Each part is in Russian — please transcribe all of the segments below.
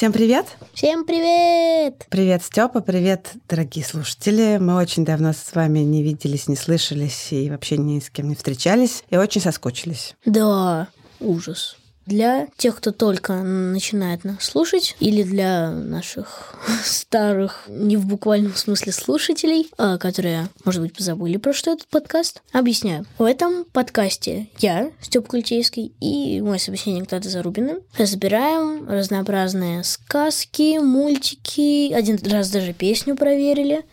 Всем привет! Всем привет! Привет, Степа, привет, дорогие слушатели. Мы очень давно с вами не виделись, не слышались и вообще ни с кем не встречались, и очень соскучились. Да, ужас. Для тех, кто только начинает нас слушать, или для наших старых, не в буквальном смысле слушателей, а, которые, может быть, позабыли про что этот подкаст, объясняю. В этом подкасте я, Степ Культейский, и мой собеседник Тата Зарубина разбираем разнообразные сказки, мультики, один раз даже песню проверили.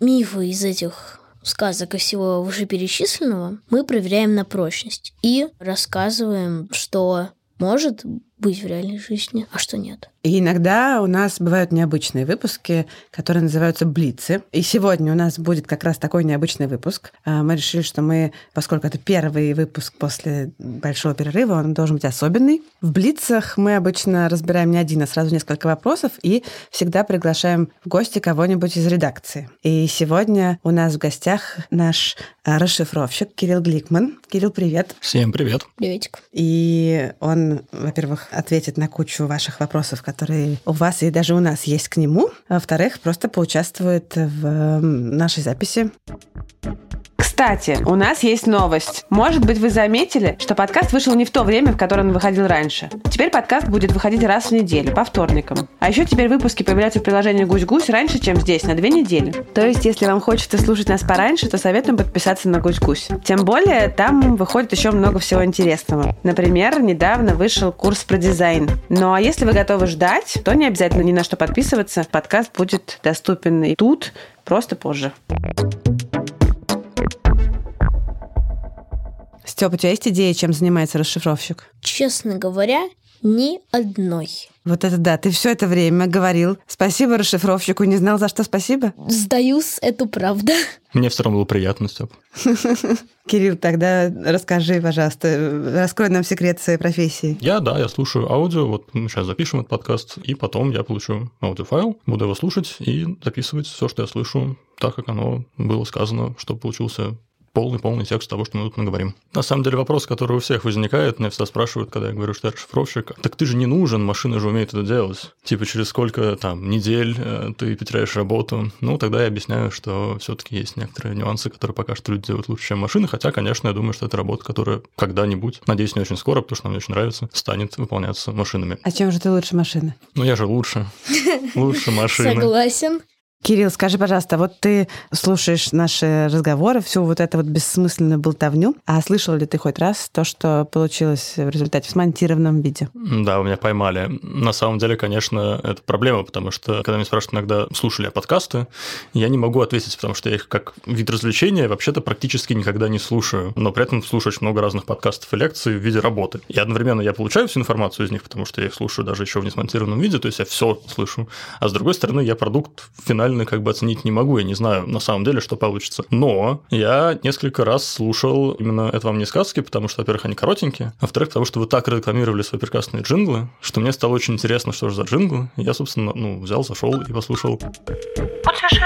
Мифы из этих сказок и всего вышеперечисленного мы проверяем на прочность и рассказываем, что может быть в реальной жизни, а что нет. И иногда у нас бывают необычные выпуски, которые называются «Блицы». И сегодня у нас будет как раз такой необычный выпуск. А, Мы решили, что мы, поскольку это первый выпуск после большого перерыва, он должен быть особенный. В «Блицах» мы обычно разбираем не один, а сразу несколько вопросов и всегда приглашаем в гости кого-нибудь из редакции. И сегодня у нас в гостях наш а, расшифровщик Кирилл Гликман. Кирилл, привет. Всем привет. Приветик. И он, во-первых, ответит на кучу ваших вопросов, которые у вас и даже у нас есть к нему. А во-вторых, просто поучаствует в нашей записи. Кстати, у нас есть новость. Может быть, вы заметили, что подкаст вышел не в то время, в которое он выходил раньше. Теперь подкаст будет выходить раз в неделю, по вторникам. А еще теперь выпуски появляются в приложении «Гусь-Гусь» раньше, чем здесь, на две недели. То есть, если вам хочется слушать нас пораньше, то советуем подписаться на «Гусь-Гусь». Тем более, там выходит еще много всего интересного. Например, недавно вышел курс про дизайн. Ну а если вы готовы ждать, то не обязательно ни на что подписываться. Подкаст будет доступен и тут, просто позже. Степ, у тебя есть идея, чем занимается расшифровщик? Честно говоря, ни одной. Вот это да, ты все это время говорил. Спасибо расшифровщику, не знал, за что спасибо. Сдаюсь, эту правда. Мне все равно было приятно, Степ. Кирилл, тогда расскажи, пожалуйста, раскрой нам секрет своей профессии. Я, да, я слушаю аудио, вот мы сейчас запишем этот подкаст, и потом я получу аудиофайл, буду его слушать и записывать все, что я слышу, так, как оно было сказано, чтобы получился полный-полный текст того, что мы тут наговорим. На самом деле вопрос, который у всех возникает, меня всегда спрашивают, когда я говорю, что я расшифровщик, так ты же не нужен, машина же умеет это делать. Типа через сколько там недель э, ты потеряешь работу. Ну, тогда я объясняю, что все таки есть некоторые нюансы, которые пока что люди делают лучше, чем машины, хотя, конечно, я думаю, что это работа, которая когда-нибудь, надеюсь, не очень скоро, потому что мне очень нравится, станет выполняться машинами. А чем же ты лучше машины? Ну, я же лучше. Лучше машины. Согласен. Кирилл, скажи, пожалуйста, вот ты слушаешь наши разговоры, всю вот эту вот бессмысленную болтовню, а слышал ли ты хоть раз то, что получилось в результате в смонтированном виде? Да, вы меня поймали. На самом деле, конечно, это проблема, потому что, когда меня спрашивают иногда, слушали я подкасты, я не могу ответить, потому что я их как вид развлечения вообще-то практически никогда не слушаю, но при этом слушаю очень много разных подкастов и лекций в виде работы. И одновременно я получаю всю информацию из них, потому что я их слушаю даже еще в несмонтированном виде, то есть я все слышу. А с другой стороны, я продукт финальный как бы оценить не могу, я не знаю на самом деле, что получится. Но я несколько раз слушал именно «Это вам не сказки», потому что, во-первых, они коротенькие, а во-вторых, потому что вы так рекламировали свои прекрасные джинглы, что мне стало очень интересно, что же за джинглы. Я, собственно, ну, взял, зашел и послушал. Путешествия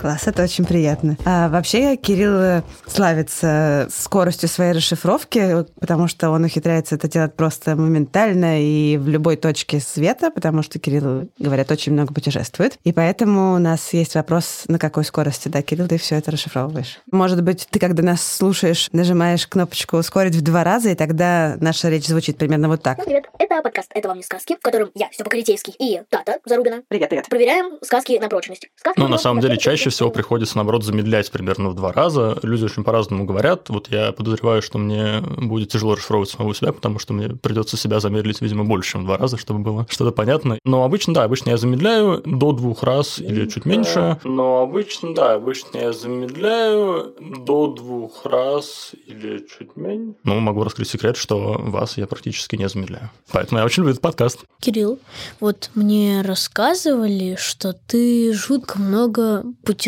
Класс, это очень приятно. А вообще Кирилл э, славится скоростью своей расшифровки, потому что он ухитряется это делать просто моментально и в любой точке света, потому что Кирилл, говорят, очень много путешествует. И поэтому у нас есть вопрос, на какой скорости, да, Кирилл, ты все это расшифровываешь. Может быть, ты, когда нас слушаешь, нажимаешь кнопочку «ускорить» в два раза, и тогда наша речь звучит примерно вот так. Привет, это подкаст «Это вам не сказки», в котором я, Степа Коритейский, и Тата Зарубина Привет, привет. проверяем сказки на прочность. Сказки Ну, на самом деле, чаще чаще всего приходится, наоборот, замедлять примерно в два раза. Люди очень по-разному говорят. Вот я подозреваю, что мне будет тяжело расшифровывать самого себя, потому что мне придется себя замедлить, видимо, больше, чем в два раза, чтобы было что-то понятно. Но обычно, да, обычно я замедляю до двух раз или чуть меньше. Но обычно, да, обычно я замедляю до двух раз или чуть меньше. Ну, могу раскрыть секрет, что вас я практически не замедляю. Поэтому я очень люблю этот подкаст. Кирилл, вот мне рассказывали, что ты жутко много путешествуешь.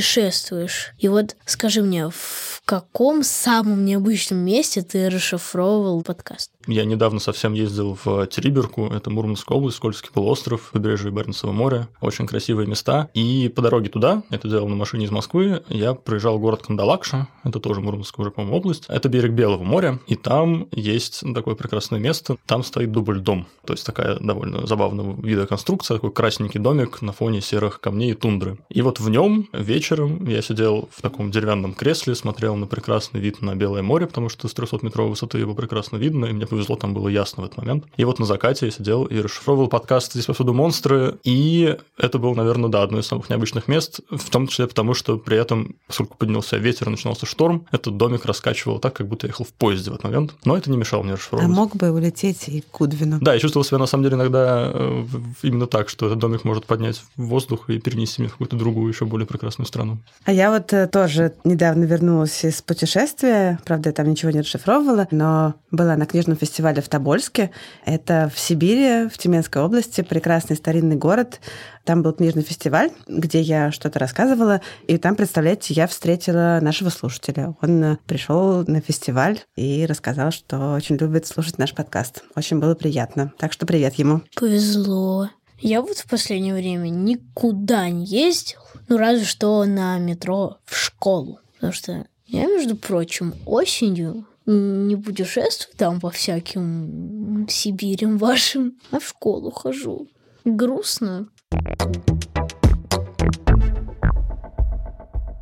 И вот скажи мне, в каком самом необычном месте ты расшифровывал подкаст? Я недавно совсем ездил в Териберку, это Мурманская область, Скользкий полуостров, побережье Баренцева моря, очень красивые места. И по дороге туда, это делал на машине из Москвы, я проезжал город Кандалакша, это тоже Мурманская уже, по-моему, область. Это берег Белого моря, и там есть такое прекрасное место, там стоит дубль-дом, то есть такая довольно забавного вида конструкция, такой красненький домик на фоне серых камней и тундры. И вот в нем вечером я сидел в таком деревянном кресле, смотрел на прекрасный вид на Белое море, потому что с 300-метровой высоты его прекрасно видно, и мне повезло, там было ясно в этот момент. И вот на закате я сидел и расшифровывал подкаст «Здесь повсюду монстры», и это было, наверное, да, одно из самых необычных мест, в том числе потому, что при этом, поскольку поднялся ветер и начинался шторм, этот домик раскачивал так, как будто я ехал в поезде в этот момент, но это не мешало мне А расшифровывать. мог бы улететь и к Кудвину. Да, я чувствовал себя на самом деле иногда э, именно так, что этот домик может поднять в воздух и перенести меня в какую-то другую, еще более прекрасную страну. А я вот э, тоже недавно вернулась из путешествия. Правда, я там ничего не расшифровывала, но была на книжном фестивале в Тобольске. Это в Сибири, в Тюменской области, прекрасный старинный город. Там был книжный фестиваль, где я что-то рассказывала, и там, представляете, я встретила нашего слушателя. Он пришел на фестиваль и рассказал, что очень любит слушать наш подкаст. Очень было приятно. Так что привет ему. Повезло. Я вот в последнее время никуда не ездил, ну разве что на метро в школу. Потому что я, между прочим, осенью не путешествую там по всяким Сибирям вашим, а в школу хожу. Грустно.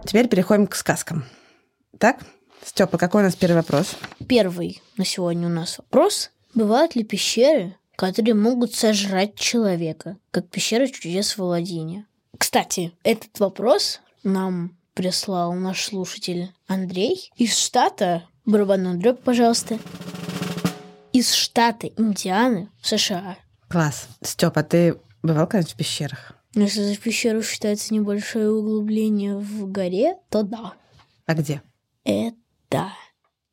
Теперь переходим к сказкам. Так, Степа, какой у нас первый вопрос? Первый на сегодня у нас вопрос. Бывают ли пещеры, которые могут сожрать человека, как пещера чудес в Аладдине? Кстати, этот вопрос нам прислал наш слушатель Андрей из штата, барабанный дробь, пожалуйста, из штата Индианы в США. Класс. Степа, ты бывал когда-нибудь в пещерах? Но Если за пещеру считается небольшое углубление в горе, то да. А где? Это,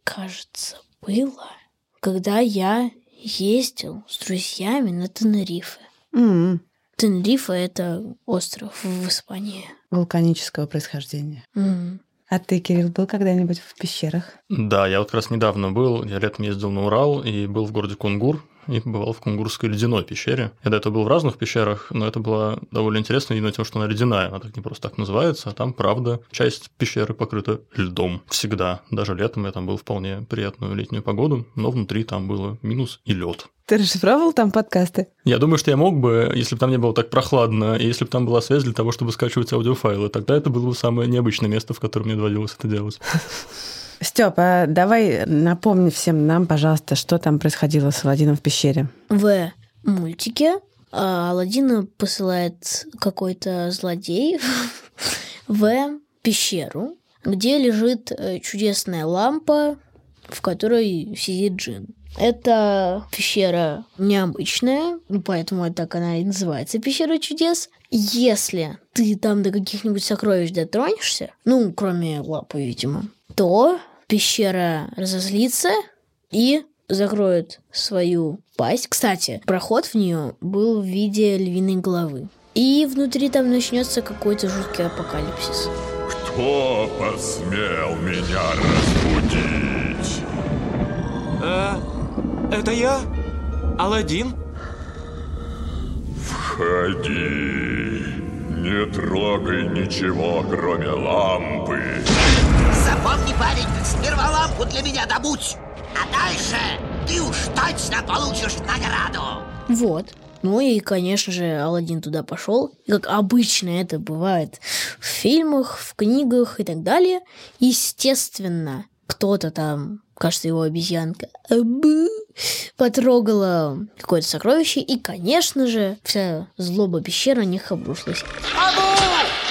кажется, было, когда я ездил с друзьями на Тенерифе. М, Тенерифе — это остров в Испании. Вулканического происхождения. М. А ты, Кирилл, был когда-нибудь в пещерах? Да, я вот как раз недавно был, я летом ездил на Урал и был в городе Кунгур, и побывал в Кунгурской ледяной пещере. Я до этого был в разных пещерах, но это было довольно интересно именно тем, что она ледяная. Она так не просто так называется, а там, правда, часть пещеры покрыта льдом. Всегда. Даже летом я там был вполне приятную летнюю погоду, но внутри там было минус и лед. Ты расшифровывал там подкасты? Я думаю, что я мог бы, если бы там не было так прохладно, и если бы там была связь для того, чтобы скачивать аудиофайлы, тогда это было бы самое необычное место, в котором мне доводилось это делать. Степа, давай напомни всем нам, пожалуйста, что там происходило с Аладдином в пещере. В мультике а, Аладдина посылает какой-то злодей в пещеру, где лежит э, чудесная лампа, в которой сидит джин. Эта пещера необычная, ну, поэтому это так она и называется пещера чудес. Если ты там до каких-нибудь сокровищ дотронешься, ну, кроме лапы, видимо, то пещера разозлится и закроет свою пасть. Кстати, проход в нее был в виде львиной головы. И внутри там начнется какой-то жуткий апокалипсис. Кто посмел меня разбудить? Э, это я? Аладдин? Входи. Не трогай ничего, кроме лампы. Запомни, парень, сперва лампу для меня добудь, а дальше ты уж точно получишь награду. Вот. Ну и, конечно же, Алладин туда пошел. И Как обычно это бывает в фильмах, в книгах и так далее. Естественно, кто-то там, кажется, его обезьянка, абы, потрогала какое-то сокровище. И, конечно же, вся злоба пещеры на них обрушилась. Абу!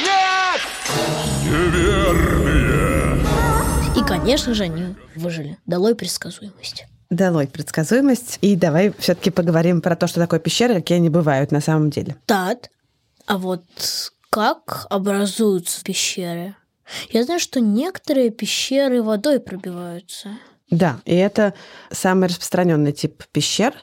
Нет! конечно же, они выжили. Долой предсказуемость. Долой предсказуемость. И давай все-таки поговорим про то, что такое пещеры, какие они бывают на самом деле. Так, а вот как образуются пещеры? Я знаю, что некоторые пещеры водой пробиваются. Да, и это самый распространенный тип пещер.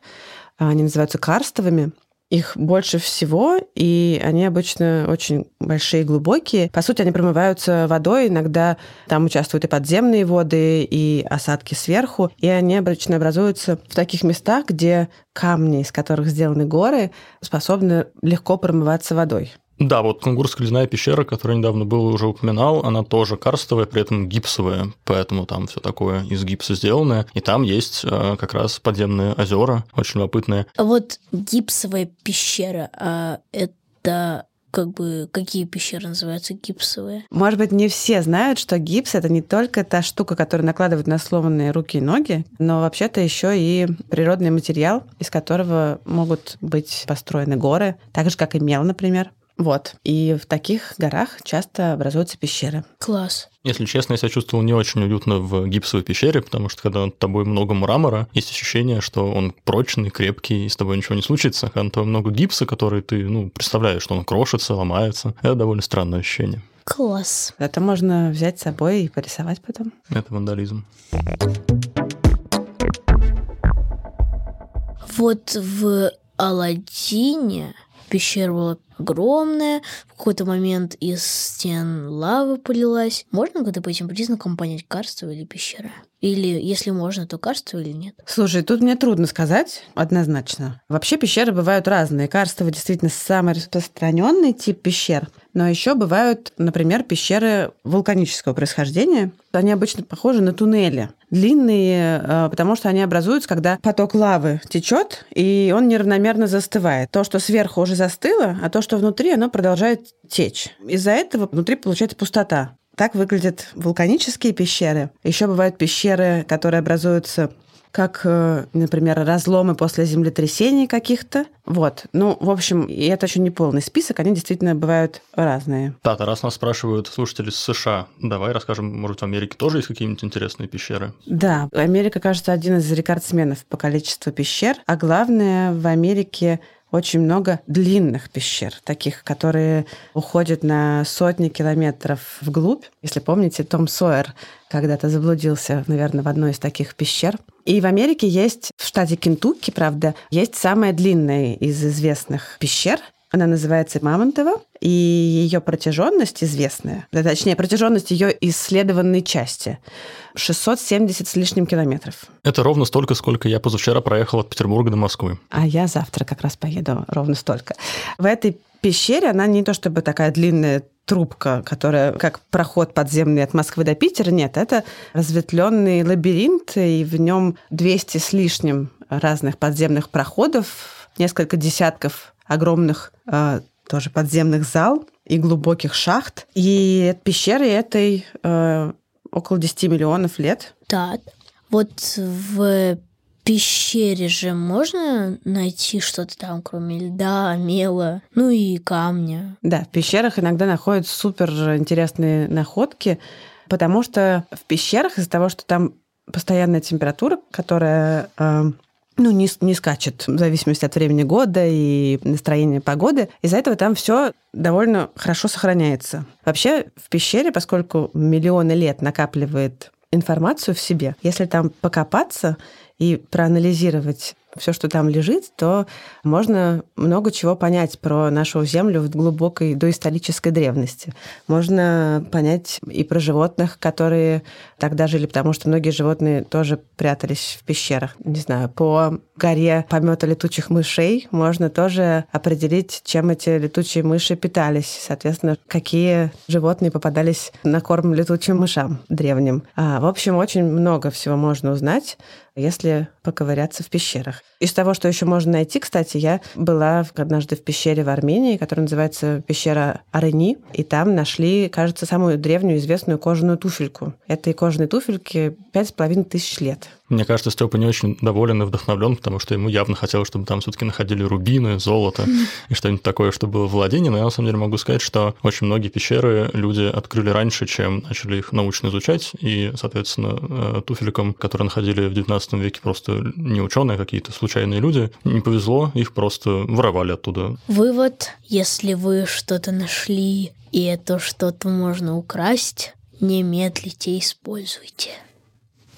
Они называются карстовыми. Их больше всего, и они обычно очень большие и глубокие. По сути, они промываются водой, иногда там участвуют и подземные воды, и осадки сверху, и они обычно образуются в таких местах, где камни, из которых сделаны горы, способны легко промываться водой. Да, вот Кунгурская ледяная пещера, которую недавно был уже упоминал, она тоже карстовая, при этом гипсовая, поэтому там все такое из гипса сделанное. И там есть э, как раз подземные озера, очень любопытные. А вот гипсовая пещера, а это как бы какие пещеры называются гипсовые? Может быть, не все знают, что гипс это не только та штука, которую накладывают на сломанные руки и ноги, но вообще-то еще и природный материал, из которого могут быть построены горы, так же как и мел, например. Вот. И в таких горах часто образуются пещеры. Класс. Если честно, я себя чувствовал не очень уютно в гипсовой пещере, потому что когда над тобой много мрамора, есть ощущение, что он прочный, крепкий, и с тобой ничего не случится. Когда над тобой много гипса, который ты, ну, представляешь, что он крошится, ломается. Это довольно странное ощущение. Класс. Это можно взять с собой и порисовать потом. Это вандализм. Вот в Аладдине пещера была огромная, в какой-то момент из стен лава полилась. Можно когда по этим признакам понять, карство или пещера? Или, если можно, то карство или нет? Слушай, тут мне трудно сказать однозначно. Вообще пещеры бывают разные. Карстово действительно самый распространенный тип пещер. Но еще бывают, например, пещеры вулканического происхождения. Они обычно похожи на туннели. Длинные, э, потому что они образуются, когда поток лавы течет, и он неравномерно застывает. То, что сверху уже застыло, а то, что внутри, оно продолжает течь. Из-за этого внутри получается пустота. Так выглядят вулканические пещеры. Еще бывают пещеры, которые образуются как, э, например, разломы после землетрясений каких-то. Вот. Ну, в общем, и это еще не полный список, они действительно бывают разные. Да, раз нас спрашивают слушатели с США, давай расскажем, может, в Америке тоже есть какие-нибудь интересные пещеры? Да, Америка, кажется, один из рекордсменов по количеству пещер, а главное, в Америке очень много длинных пещер, таких, которые уходят на сотни километров вглубь. Если помните, Том Сойер когда-то заблудился, наверное, в одной из таких пещер. И в Америке есть, в штате Кентукки, правда, есть самая длинная из известных пещер. Она называется Мамонтова, и ее протяженность известная, точнее, протяженность ее исследованной части 670 с лишним километров. Это ровно столько, сколько я позавчера проехал от Петербурга до Москвы. А я завтра как раз поеду ровно столько. В этой пещере она не то чтобы такая длинная трубка, которая как проход подземный от Москвы до Питера. Нет, это разветвленный лабиринт, и в нем 200 с лишним разных подземных проходов, несколько десятков огромных э, тоже подземных зал и глубоких шахт. И пещеры этой э, около 10 миллионов лет. Так. Вот в пещере же можно найти что-то там, кроме льда, мела, ну и камня. Да, в пещерах иногда находят супер интересные находки, потому что в пещерах из-за того, что там постоянная температура, которая э, ну, не, не скачет в зависимости от времени года и настроения погоды. Из-за этого там все довольно хорошо сохраняется. Вообще в пещере, поскольку миллионы лет накапливает информацию в себе, если там покопаться и проанализировать все, что там лежит, то можно много чего понять про нашу Землю в глубокой доисторической древности. Можно понять и про животных, которые тогда жили, потому что многие животные тоже прятались в пещерах. Не знаю, по горе помета летучих мышей можно тоже определить, чем эти летучие мыши питались. Соответственно, какие животные попадались на корм летучим мышам древним. А, в общем, очень много всего можно узнать если поковыряться в пещерах. Из того, что еще можно найти, кстати, я была однажды в пещере в Армении, которая называется пещера Арени, и там нашли, кажется, самую древнюю известную кожаную туфельку. Этой кожаной туфельке пять с половиной тысяч лет. Мне кажется, Степа не очень доволен и вдохновлен, потому что ему явно хотелось, чтобы там все-таки находили рубины, золото и что-нибудь такое, что было в. Но я на самом деле могу сказать, что очень многие пещеры люди открыли раньше, чем начали их научно изучать. И, соответственно, э, туфелькам, которые находили в 19 веке просто не ученые, а какие-то случайные люди, не повезло, их просто воровали оттуда. Вывод, если вы что-то нашли, и это что-то можно украсть, не медлите, используйте.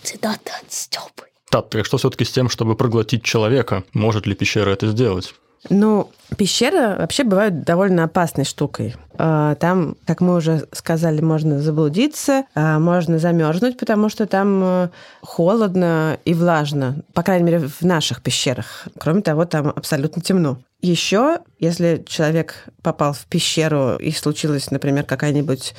Цитата от Степы. Так, так что все-таки с тем, чтобы проглотить человека? Может ли пещера это сделать? Ну, пещеры вообще бывают довольно опасной штукой. А, Там, как мы уже сказали, можно заблудиться, а, можно замерзнуть, потому что там э, холодно и влажно, по крайней мере, в наших пещерах. Кроме того, там абсолютно темно. Еще, если человек попал в пещеру и случилась, например, какая-нибудь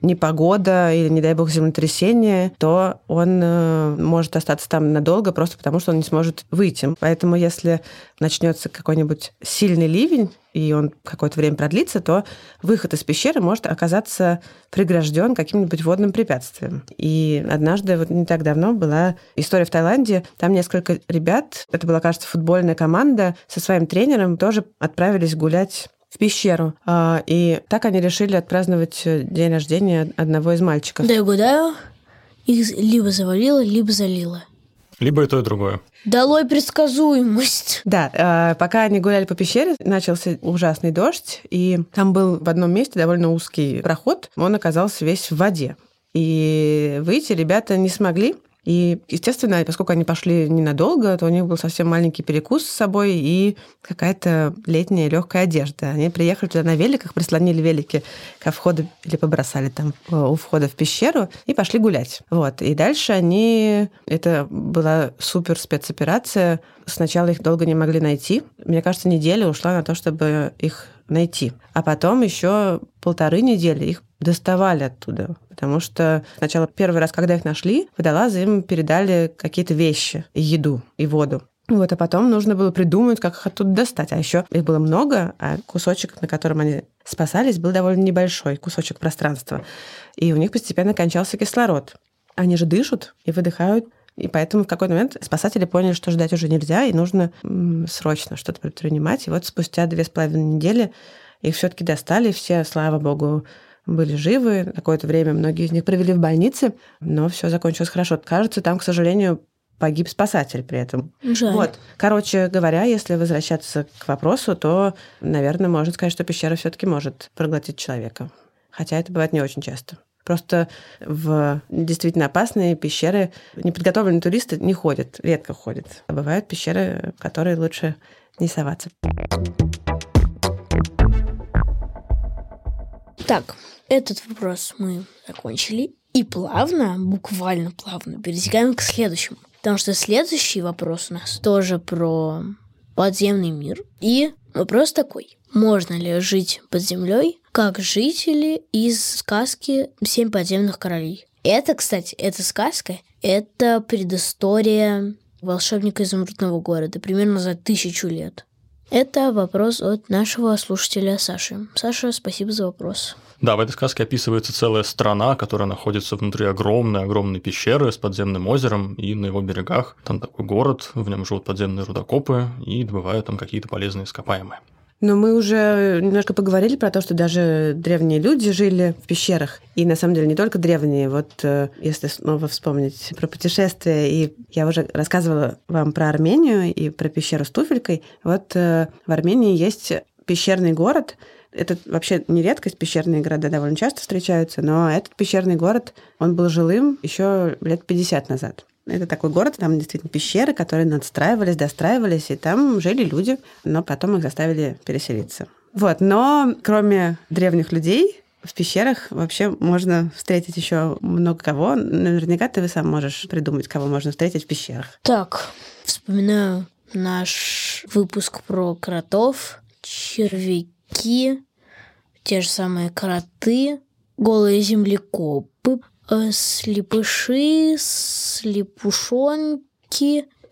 непогода или, не дай бог, землетрясение, то он э, может остаться там надолго просто потому, что он не сможет выйти. Поэтому если начнется какой-нибудь сильный ливень, и он какое-то время продлится, то выход из пещеры может оказаться прегражден каким-нибудь водным препятствием. И однажды, вот не так давно, была история в Таиланде. Там несколько ребят, это была, кажется, футбольная команда, со своим тренером тоже отправились гулять в пещеру. А, И так они решили отпраздновать э, день рождения одного из мальчиков. Да я угадаю, их либо завалило, либо залило. Либо и то, и другое. Долой предсказуемость. Да, э, пока они гуляли по пещере, начался ужасный дождь, и там был в одном месте довольно узкий проход, он оказался весь в воде. И выйти ребята не смогли, и, естественно, поскольку они пошли ненадолго, то у них был совсем маленький перекус с собой и какая-то летняя легкая одежда. Они приехали туда на великах, прислонили велики ко входу или побросали там э, у входа в пещеру и пошли гулять. Вот. И дальше они... Это была супер спецоперация. Сначала их долго не могли найти. Мне кажется, неделя ушла на то, чтобы их найти. А потом еще полторы недели их доставали оттуда. Потому что сначала первый раз, когда их нашли, водолазы им передали какие-то вещи, еду, и воду. Вот, а потом нужно было придумать, как их оттуда достать. А еще их было много, а кусочек, на котором они спасались, был довольно небольшой кусочек пространства. И у них постепенно кончался кислород. Они же дышат и выдыхают и поэтому в какой-то момент спасатели поняли, что ждать уже нельзя, и нужно срочно что-то предпринимать. И вот спустя две с половиной недели их все-таки достали, все, слава богу, были живы. Какое-то время многие из них провели в больнице, но все закончилось хорошо. Кажется, там, к сожалению, погиб спасатель при этом. Жаль. Вот. Короче говоря, если возвращаться к вопросу, то, наверное, можно сказать, что пещера все-таки может проглотить человека. Хотя это бывает не очень часто. Просто в действительно опасные пещеры неподготовленные туристы не ходят, редко ходят. А бывают пещеры, в которые лучше не соваться. Так, этот вопрос мы закончили. И плавно, буквально плавно, перетекаем к следующему. Потому что следующий вопрос у нас тоже про подземный мир. И вопрос такой. Можно ли жить под землей, как жители из сказки «Семь подземных королей»? Это, кстати, эта сказка, это предыстория волшебника изумрудного города, примерно за тысячу лет. Это вопрос от нашего слушателя Саши. Саша, спасибо за вопрос. Да, в этой сказке описывается целая страна, которая находится внутри огромной-огромной пещеры с подземным озером, и на его берегах там такой город, в нем живут подземные рудокопы и добывают там какие-то полезные ископаемые. Но мы уже немножко поговорили про то, что даже древние люди жили в пещерах. И на самом деле не только древние. Вот э, если снова вспомнить про путешествия, и я уже рассказывала вам про Армению и про пещеру с туфелькой. Вот э, в Армении есть пещерный город, это вообще не редкость, пещерные города довольно часто встречаются, но этот пещерный город, он был жилым еще лет 50 назад. Это такой город, там действительно пещеры, которые надстраивались, достраивались, и там жили люди, но потом их заставили переселиться. Вот, но кроме древних людей, в пещерах вообще можно встретить еще много кого. Наверняка ты сам можешь придумать, кого можно встретить в пещерах. Так, вспоминаю наш выпуск про кротов, червяки, те же самые кроты, голые землекопы, слепыши, слепушонки.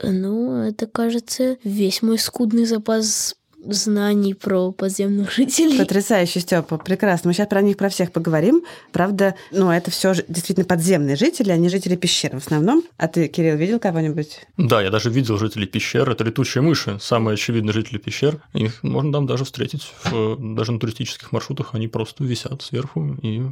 Ну, это, кажется, весь мой скудный запас знаний про подземных жителей. Потрясающе, Степа, прекрасно. Мы сейчас про них, про всех поговорим. Правда, ну, это все действительно подземные жители, они жители пещер в основном. А ты, Кирилл, видел кого-нибудь? Да, я даже видел жителей пещер. Это летучие мыши, самые очевидные жители пещер. Их можно там даже встретить, в, даже на туристических маршрутах. Они просто висят сверху и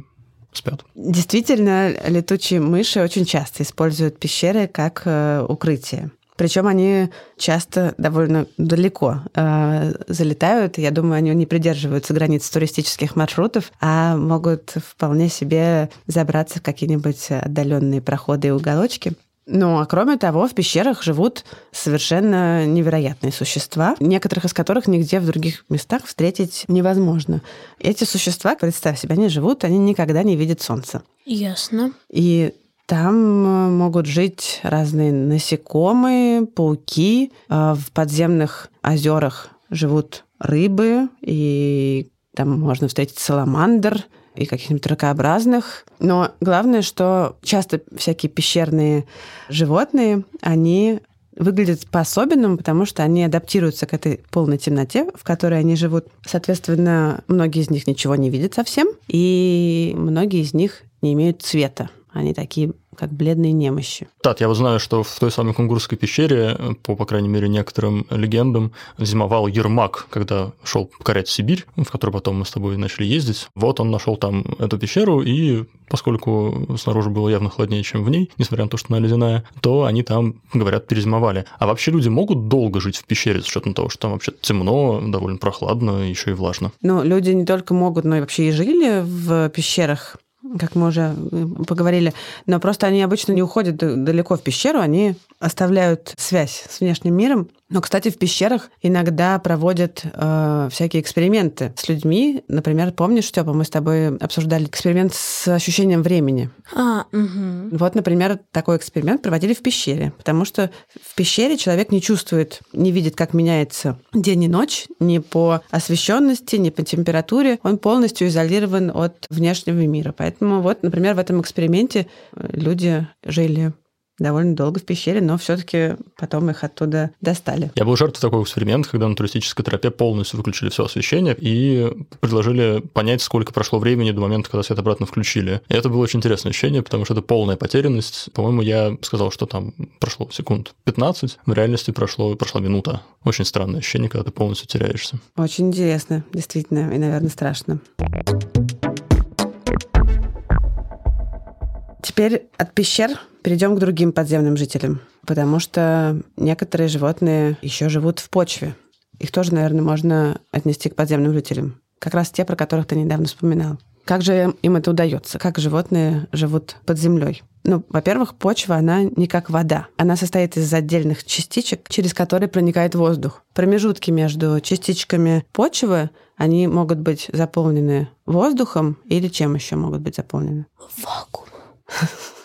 спят. Действительно, летучие мыши очень часто используют пещеры как э, укрытие. Причем они часто довольно далеко э, залетают. Я думаю, они не придерживаются границ туристических маршрутов, а могут вполне себе забраться в какие-нибудь отдаленные проходы и уголочки. Ну, а кроме того, в пещерах живут совершенно невероятные существа, некоторых из которых нигде в других местах встретить невозможно. Эти существа, представь себе, они живут, они никогда не видят солнца. Ясно. И там э, могут жить разные насекомые, пауки. А В подземных озерах живут рыбы, и там можно встретить саламандр и каких-нибудь ракообразных. Но главное, что часто всякие пещерные животные, они выглядят по-особенному, потому что они адаптируются к этой полной темноте, в которой они живут. Соответственно, многие из них ничего не видят совсем, и многие из них не имеют цвета. Они такие как бледные немощи. Тат, я вот знаю, что в той самой Кунгурской пещере, по, по крайней мере, некоторым легендам, зимовал Ермак, когда шел покорять Сибирь, в которую потом мы с тобой начали ездить. Вот он нашел там эту пещеру, и поскольку снаружи было явно холоднее, чем в ней, несмотря на то, что она ледяная, то они там, говорят, перезимовали. А вообще люди могут долго жить в пещере с учетом того, что там вообще темно, довольно прохладно, еще и влажно? Ну, люди не только могут, но и вообще и жили в пещерах как мы уже э, поговорили. Но просто они обычно не уходят далеко в пещеру, они оставляют связь с внешним миром. Но, кстати, в пещерах иногда проводят э, всякие эксперименты с людьми. Например, помнишь, Степа, мы с тобой обсуждали эксперимент с ощущением времени. А, угу. Вот, например, такой эксперимент проводили в пещере, потому что в пещере человек не чувствует, не видит, как меняется день и ночь, ни по освещенности, ни по температуре. Он полностью изолирован от внешнего мира. Поэтому вот, например, в этом эксперименте э, люди жили довольно долго в пещере, но все-таки потом их оттуда достали. Я был жертвой такого эксперимента, когда на туристической тропе полностью выключили все освещение и предложили понять, сколько прошло времени до момента, когда свет обратно включили. И это было очень интересное ощущение, потому что это полная потерянность. По-моему, я сказал, что там прошло секунд 15, в реальности прошло, прошла минута. Очень странное ощущение, когда ты полностью теряешься. Очень интересно, действительно, и, наверное, страшно. Теперь от пещер перейдем к другим подземным жителям, потому что некоторые животные еще живут в почве. Их тоже, наверное, можно отнести к подземным жителям. Как раз те, про которых ты недавно вспоминал. Как же им это удается? Как животные живут под землей? Ну, во-первых, почва, она не как вода. Она состоит из отдельных частичек, через которые проникает воздух. Промежутки между частичками почвы, они могут быть заполнены воздухом или чем еще могут быть заполнены? Вакуум.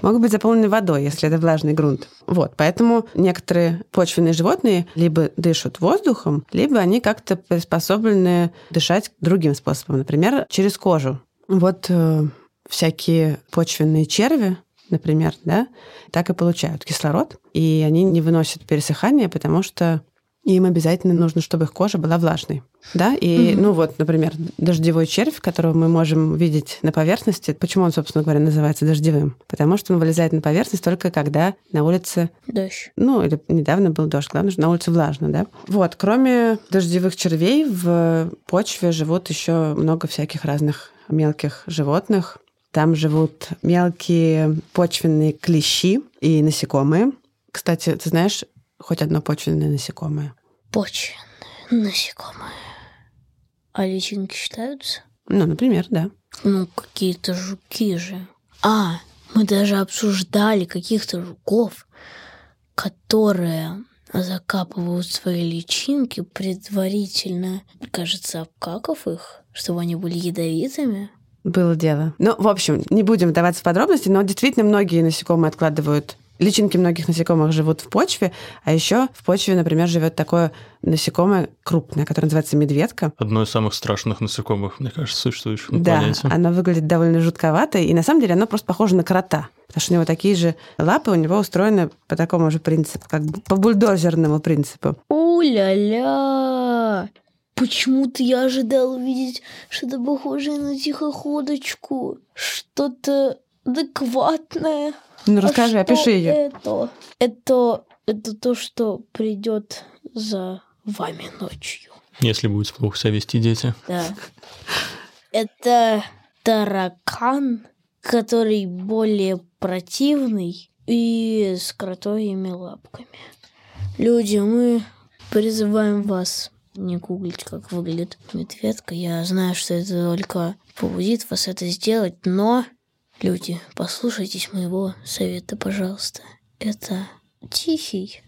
Могут быть заполнены водой, если это влажный грунт. Вот, поэтому некоторые почвенные животные либо дышат воздухом, либо они как-то приспособлены дышать другим способом, например, через кожу. Вот э, всякие почвенные черви, например, да, так и получают кислород, и они не выносят пересыхание, потому что им обязательно нужно, чтобы их кожа была влажной. Да, и, угу. ну вот, например, дождевой червь, которого мы можем видеть на поверхности, почему он, собственно говоря, называется дождевым? Потому что он вылезает на поверхность только когда на улице... Дождь. Ну, или недавно был дождь, главное, что на улице влажно, да? Вот, кроме дождевых червей в почве живут еще много всяких разных мелких животных. Там живут мелкие почвенные клещи и насекомые. Кстати, ты знаешь, хоть одно почвенное насекомое? Почвенное насекомое. А личинки считаются? Ну, например, да. Ну, какие-то жуки же. А, мы даже обсуждали каких-то жуков, которые закапывают свои личинки предварительно, кажется, обкакав их, чтобы они были ядовитыми. Было дело. Ну, в общем, не будем вдаваться в подробности, но действительно многие насекомые откладывают Личинки многих насекомых живут в почве, а еще в почве, например, живет такое насекомое крупное, которое называется медведка. Одно из самых страшных насекомых, мне кажется, существующих на да, планете. оно выглядит довольно жутковато, и на самом деле оно просто похоже на крота. Потому что у него такие же лапы, у него устроены по такому же принципу, как по бульдозерному принципу. У-ля-ля! Да. Почему-то я ожидал увидеть что-то похожее на тихоходочку. Что-то адекватное. Ну, расскажи, а опиши ее. Это, это, это то, что придет за вами ночью. Если будете плохо себя вести, дети. Да. Это таракан, который более противный и с кротовыми лапками. Люди, мы призываем вас не гуглить, как выглядит медведка. Я знаю, что это только побудит вас это сделать, но, люди, послушайтесь моего совета, пожалуйста. Это тихий,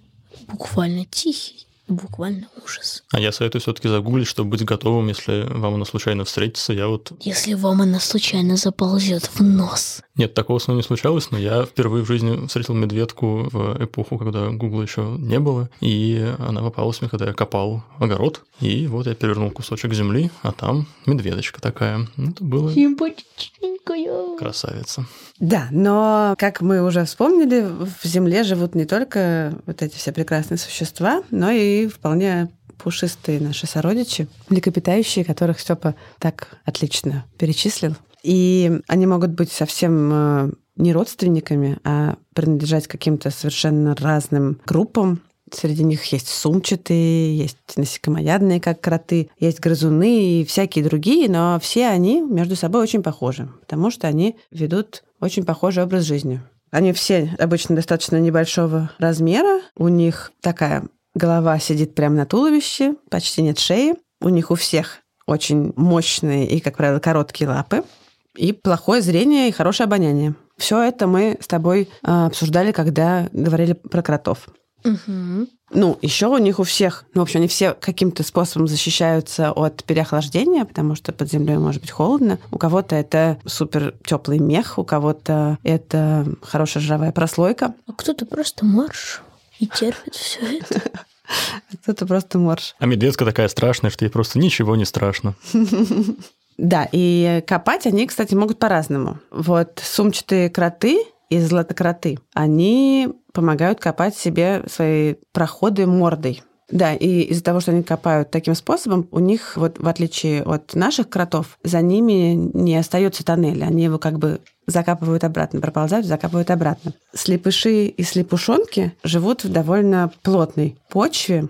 буквально тихий, буквально ужас. А я советую все-таки загуглить, чтобы быть готовым, если вам она случайно встретится. Я вот... Если вам она случайно заползет в нос. Нет, такого снова не случалось, но я впервые в жизни встретил медведку в эпоху, когда Гугла еще не было, и она попалась мне, когда я копал огород, и вот я перевернул кусочек земли, а там медведочка такая. Ну, Это было Симпатичненькая. красавица. Да, но, как мы уже вспомнили, в Земле живут не только вот эти все прекрасные существа, но и вполне пушистые наши сородичи, млекопитающие, которых Степа так отлично перечислил. И они могут быть совсем э, не родственниками, а принадлежать каким-то совершенно разным группам. Среди них есть сумчатые, есть насекомоядные, как кроты, есть грызуны и всякие другие, но все они между собой очень похожи, потому что они ведут очень похожий образ жизни. Они все обычно достаточно небольшого размера, у них такая голова сидит прямо на туловище, почти нет шеи, у них у всех очень мощные и, как правило, короткие лапы, и плохое зрение и хорошее обоняние. Все это мы с тобой а, обсуждали, когда говорили про кротов. Ну, еще у них у всех, ну, в общем, они все каким-то способом защищаются от переохлаждения, потому что под землей может быть холодно. У кого-то это супер теплый мех, у кого-то это хорошая жировая прослойка, А кто-то просто марш и терпит все это. а кто-то просто морж. А медведка такая страшная, что ей просто ничего не страшно. Да, и копать они, кстати, могут по-разному. Вот сумчатые кроты и златокроты, они помогают копать себе свои проходы мордой. Да, и из-за того, что они копают таким способом, у них, вот в отличие от наших кротов, за ними не остается тоннеля. Они его как бы закапывают обратно, проползают, закапывают обратно. Слепыши и слепушонки живут в довольно плотной почве,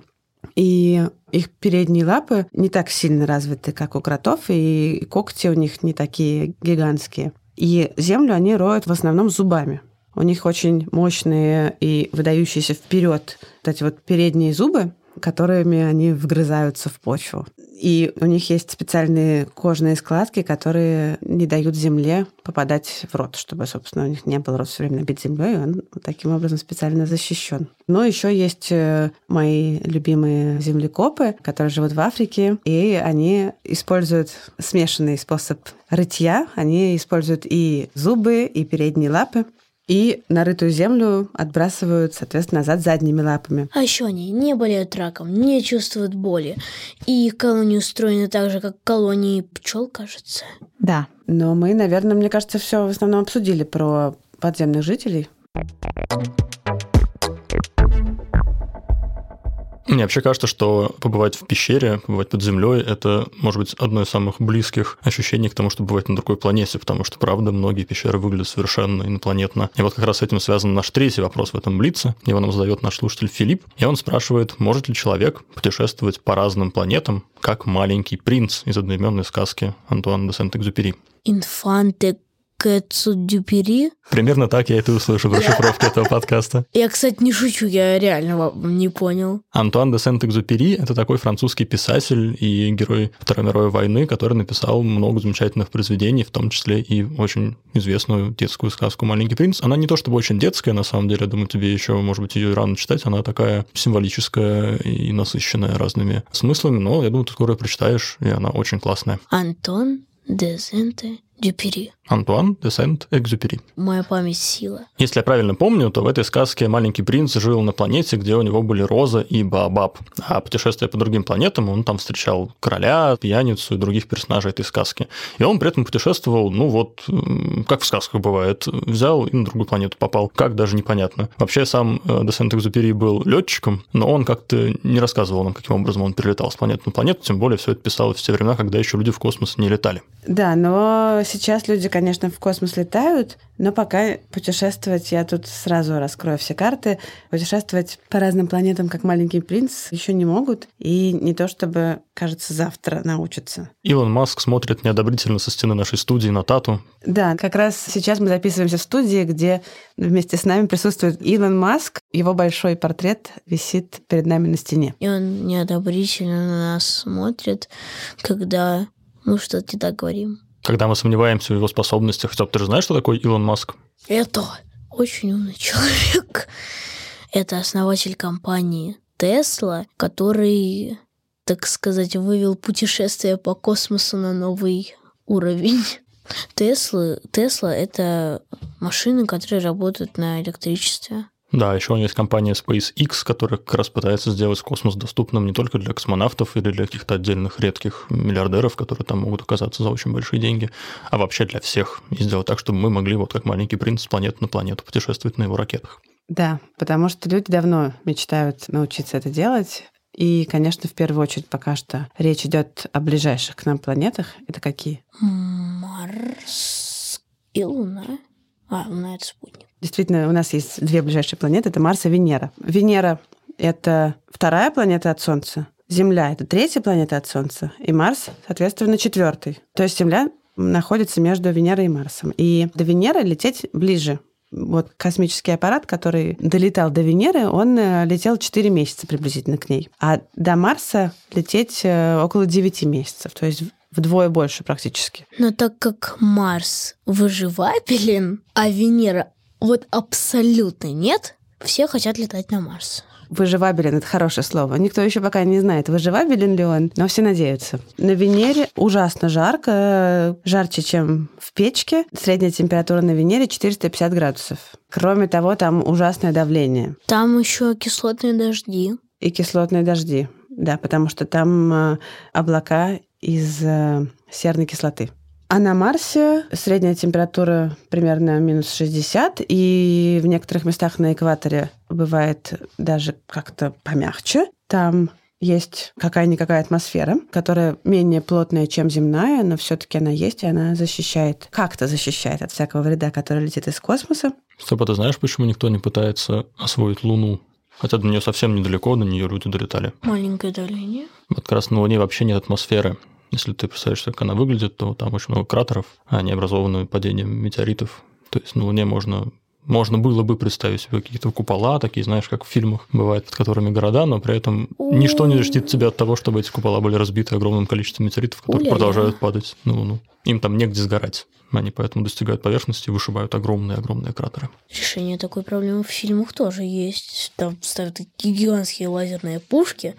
и их передние лапы не так сильно развиты, как у кротов, и когти у них не такие гигантские. И землю они роют в основном зубами. У них очень мощные и выдающиеся вперед вот эти вот передние зубы, которыми они вгрызаются в почву. И у них есть специальные кожные складки, которые не дают земле попадать в рот, чтобы, собственно, у них не был рот все время набит землей, он таким образом специально защищен. Но еще есть э, мои любимые землекопы, которые живут в Африке, и они используют смешанный способ рытья. Они используют и зубы, и передние лапы, и нарытую землю отбрасывают, соответственно, назад задними лапами. А еще они не болеют раком, не чувствуют боли. И их колонии устроены так же, как колонии пчел, кажется. Да. Но мы, наверное, мне кажется, все в основном обсудили про подземных жителей. Мне вообще кажется, что побывать в пещере, побывать под землей, это может быть одно из самых близких ощущений к тому, что бывать на другой планете, потому что, правда, многие пещеры выглядят совершенно инопланетно. И вот как раз с этим связан наш третий вопрос в этом блице. Его нам задает наш слушатель Филипп, и он спрашивает, может ли человек путешествовать по разным планетам, как маленький принц из одноименной сказки Антуана де Сент-Экзюпери. Инфанте Кэтсу Дюпери. Примерно так я это услышу в расшифровке этого подкаста. Я, кстати, не шучу, я реально не понял. Антуан де Сент-Экзюпери – это такой французский писатель и герой Второй мировой войны, который написал много замечательных произведений, в том числе и очень известную детскую сказку «Маленький принц». Она не то чтобы очень детская, на самом деле, я думаю, тебе еще, может быть, ее рано читать, она такая символическая и насыщенная разными смыслами, но я думаю, ты скоро ее прочитаешь, и она очень классная. Антон де Сенте Дюпери. Антуан де Сент-Экзюпери. Моя память сила. Если я правильно помню, то в этой сказке маленький принц жил на планете, где у него были Роза и Баобаб. А путешествуя по другим планетам, он там встречал короля, пьяницу и других персонажей этой сказки. И он при этом путешествовал, ну вот, как в сказках бывает, взял и на другую планету попал. Как даже непонятно. Вообще сам э, де Сент-Экзюпери был летчиком, но он как-то не рассказывал нам, каким образом он перелетал с планеты на планету, тем более все это писалось в те времена, когда еще люди в космос не летали. Да, но сейчас люди, конечно, в космос летают, но пока путешествовать, я тут сразу раскрою все карты, путешествовать по разным планетам, как маленький принц, еще не могут. И не то чтобы, кажется, завтра научатся. Илон Маск смотрит неодобрительно со стены нашей студии на Тату. Да, как раз сейчас мы записываемся в студии, где вместе с нами присутствует Илон Маск. Его большой портрет висит перед нами на стене. И он неодобрительно на нас смотрит, когда мы что-то не так говорим. Когда мы сомневаемся в его способностях, Стёп, ты же знаешь, что такое Илон Маск? Это очень умный человек. Это основатель компании Тесла, который, так сказать, вывел путешествие по космосу на новый уровень. Тесла, Тесла — это машины, которые работают на электричестве. Да, еще у него есть компания SpaceX, которая как раз пытается сделать космос доступным не только для космонавтов или для каких-то отдельных редких миллиардеров, которые там могут оказаться за очень большие деньги, а вообще для всех. И сделать так, чтобы мы могли, вот как маленький принц, с планеты на планету путешествовать на его ракетах. Да, потому что люди давно мечтают научиться это делать. И, конечно, в первую очередь пока что речь идет о ближайших к нам планетах. Это какие? Марс и Луна. А, Луна — это спутник. Действительно, у нас есть две ближайшие планеты, это Марс и Венера. Венера — это вторая планета от Солнца, Земля — это третья планета от Солнца, и Марс, соответственно, четвертый. То есть Земля находится между Венерой и Марсом. И до Венеры лететь ближе. Вот космический аппарат, который долетал до Венеры, он э, летел 4 месяца приблизительно к ней. А до Марса лететь э, около 9 месяцев. То есть вдвое больше практически. Но так как Марс выживабелен, а Венера вот абсолютно нет, все хотят летать на Марс. Выживабелен – это хорошее слово. Никто еще пока не знает, выживабелен ли он, но все надеются. На Венере ужасно жарко, жарче, чем в печке. Средняя температура на Венере 450 градусов. Кроме того, там ужасное давление Там еще кислотные дожди. и кислотные дожди. Да, потому что там э, облака из э, серной кислоты. А на Марсе средняя температура примерно минус 60, и в некоторых местах на экваторе бывает даже как-то помягче. Там есть какая-никакая атмосфера, которая менее плотная, чем земная, но все-таки она есть, и она защищает, как-то защищает от всякого вреда, который летит из космоса. Стоп, а ты знаешь, почему никто не пытается освоить Луну? Хотя до нее совсем недалеко, до нее люди долетали. Маленькое давление. Вот как раз на Луне вообще нет атмосферы. Если ты представляешь, как она выглядит, то там очень много кратеров, а они образованы падением метеоритов. То есть на Луне можно можно было бы представить себе какие-то купола, такие, знаешь, как в фильмах бывает, под которыми города, но при этом ничто не защитит тебя от того, чтобы эти купола были разбиты огромным количеством метеоритов, которые Уля-ля. продолжают падать на Луну. Им там негде сгорать. Они поэтому достигают поверхности и вышибают огромные-огромные кратеры. Решение такой проблемы в фильмах тоже есть. Там ставят гигантские лазерные пушки,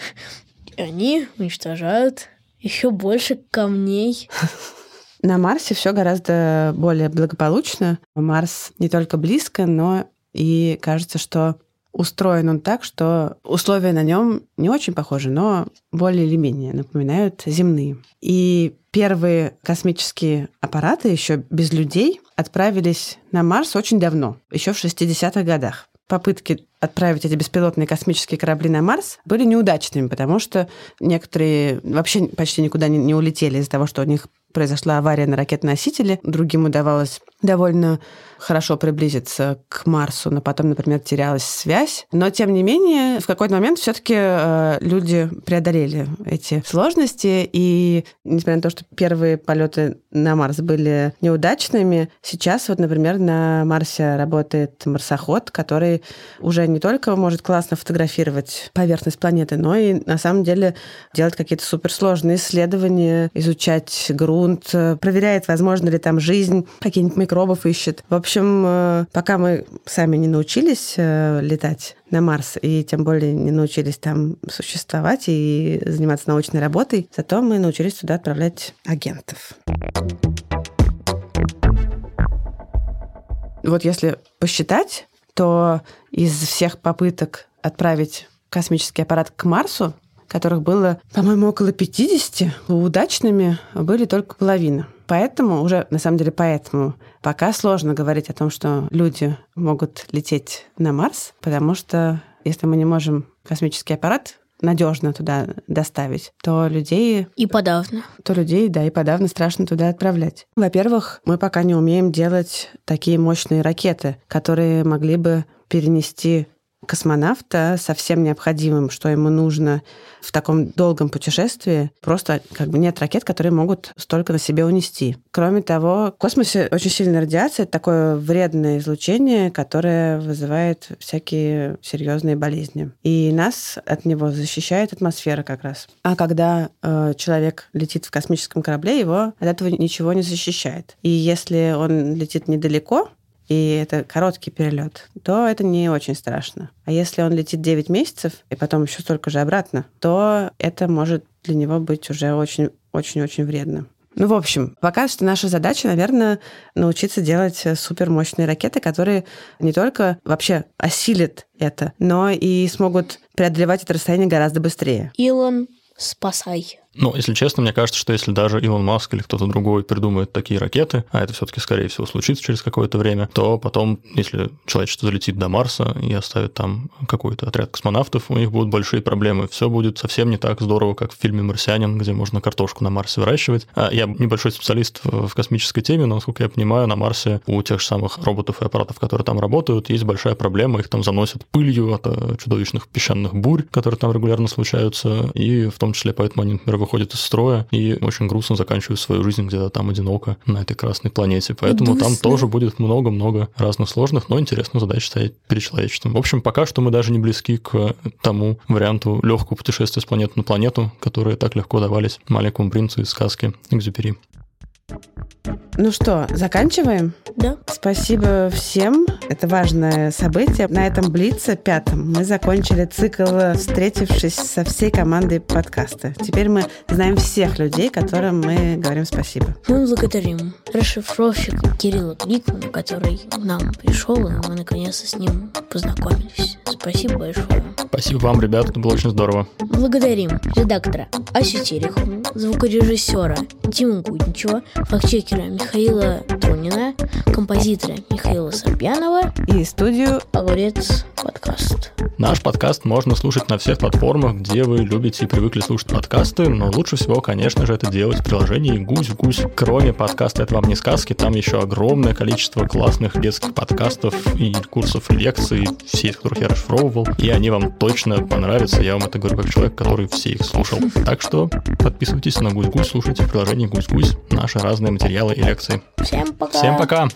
и они уничтожают еще больше камней. На Марсе все гораздо более благополучно. Марс не только близко, но и кажется, что устроен он так, что условия на нем не очень похожи, но более или менее напоминают земные. И первые космические аппараты еще без людей отправились на Марс очень давно, еще в 60-х годах. Попытки отправить эти беспилотные космические корабли на Марс были неудачными, потому что некоторые вообще почти никуда не, не улетели из-за того, что у них произошла авария на ракетоносителе. Другим удавалось довольно хорошо приблизиться к Марсу, но потом, например, терялась связь. Но, тем не менее, в какой-то момент все таки люди преодолели эти сложности, и несмотря на то, что первые полеты на Марс были неудачными, сейчас вот, например, на Марсе работает марсоход, который уже не только может классно фотографировать поверхность планеты, но и на самом деле делать какие-то суперсложные исследования, изучать груз, грунт, э, проверяет, возможно ли там жизнь, какие-нибудь микробов ищет. В общем, э, пока мы сами не научились э, летать на Марс, и тем более не научились там существовать и заниматься научной работой, зато мы научились туда отправлять агентов. Вот если посчитать, то из всех попыток отправить космический аппарат к Марсу, которых было, по-моему, около 50, удачными были только половина. Поэтому, уже на самом деле поэтому, пока сложно говорить о том, что люди могут лететь на Марс, потому что если мы не можем космический аппарат надежно туда доставить, то людей... И подавно. То людей, да, и подавно страшно туда отправлять. Во-первых, мы пока не умеем делать такие мощные ракеты, которые могли бы перенести космонавта со всем необходимым, что ему нужно в таком долгом путешествии. Просто как бы нет ракет, которые могут столько на себе унести. Кроме того, в космосе очень сильная радиация, это такое вредное излучение, которое вызывает всякие серьезные болезни. И нас от него защищает атмосфера как раз. А когда э, человек летит в космическом корабле, его от этого ничего не защищает. И если он летит недалеко, и это короткий перелет, то это не очень страшно. А если он летит 9 месяцев и потом еще столько же обратно, то это может для него быть уже очень-очень-очень вредно. Ну, в общем, пока что наша задача, наверное, научиться делать супермощные ракеты, которые не только вообще осилят это, но и смогут преодолевать это расстояние гораздо быстрее. Илон, спасай. Ну, если честно, мне кажется, что если даже Илон Маск или кто-то другой придумает такие ракеты, а это все-таки, скорее всего, случится через какое-то время, то потом, если человечество залетит до Марса и оставит там какой-то отряд космонавтов, у них будут большие проблемы. Все будет совсем не так здорово, как в фильме «Марсианин», где можно картошку на Марсе выращивать. А я небольшой специалист в космической теме, но, насколько я понимаю, на Марсе у тех же самых роботов и аппаратов, которые там работают, есть большая проблема. Их там заносят пылью от чудовищных песчаных бурь, которые там регулярно случаются, и в том числе поэтому они, например, выходят из строя и очень грустно заканчивают свою жизнь где-то там одиноко на этой красной планете. Поэтому там тоже будет много-много разных сложных, но интересных задач стоять перед человечеством. В общем, пока что мы даже не близки к тому варианту легкого путешествия с планеты на планету, которые так легко давались маленькому принцу из сказки Экзюпери. Ну что, заканчиваем? Да. Спасибо всем. Это важное событие. На этом Блице пятом мы закончили цикл, встретившись со всей командой подкаста. Теперь мы знаем всех людей, которым мы говорим спасибо. Мы благодарим расшифровщика Кирилла Гликмана, который к нам пришел, и мы наконец-то с ним познакомились. Спасибо большое. Спасибо вам, ребят, это было очень здорово. Благодарим редактора Асю Терехову, звукорежиссера Диму Гудничева, фактчекера Михаила Трунина, композитора Михаила Сарпьянова и студию «Огурец подкаст». Наш подкаст можно слушать на всех платформах, где вы любите и привыкли слушать подкасты, но лучше всего, конечно же, это делать в приложении «Гусь-Гусь». Кроме подкаста «Это вам не сказки», там еще огромное количество классных детских подкастов и курсов лекций, все из которых я расшифровывал, и они вам точно понравятся. Я вам это говорю как человек, который все их слушал. Так что подписывайтесь на «Гусь-Гусь», слушайте в приложении «Гусь-Гусь» наши разные материалы и лекции. Всем пока! Всем пока!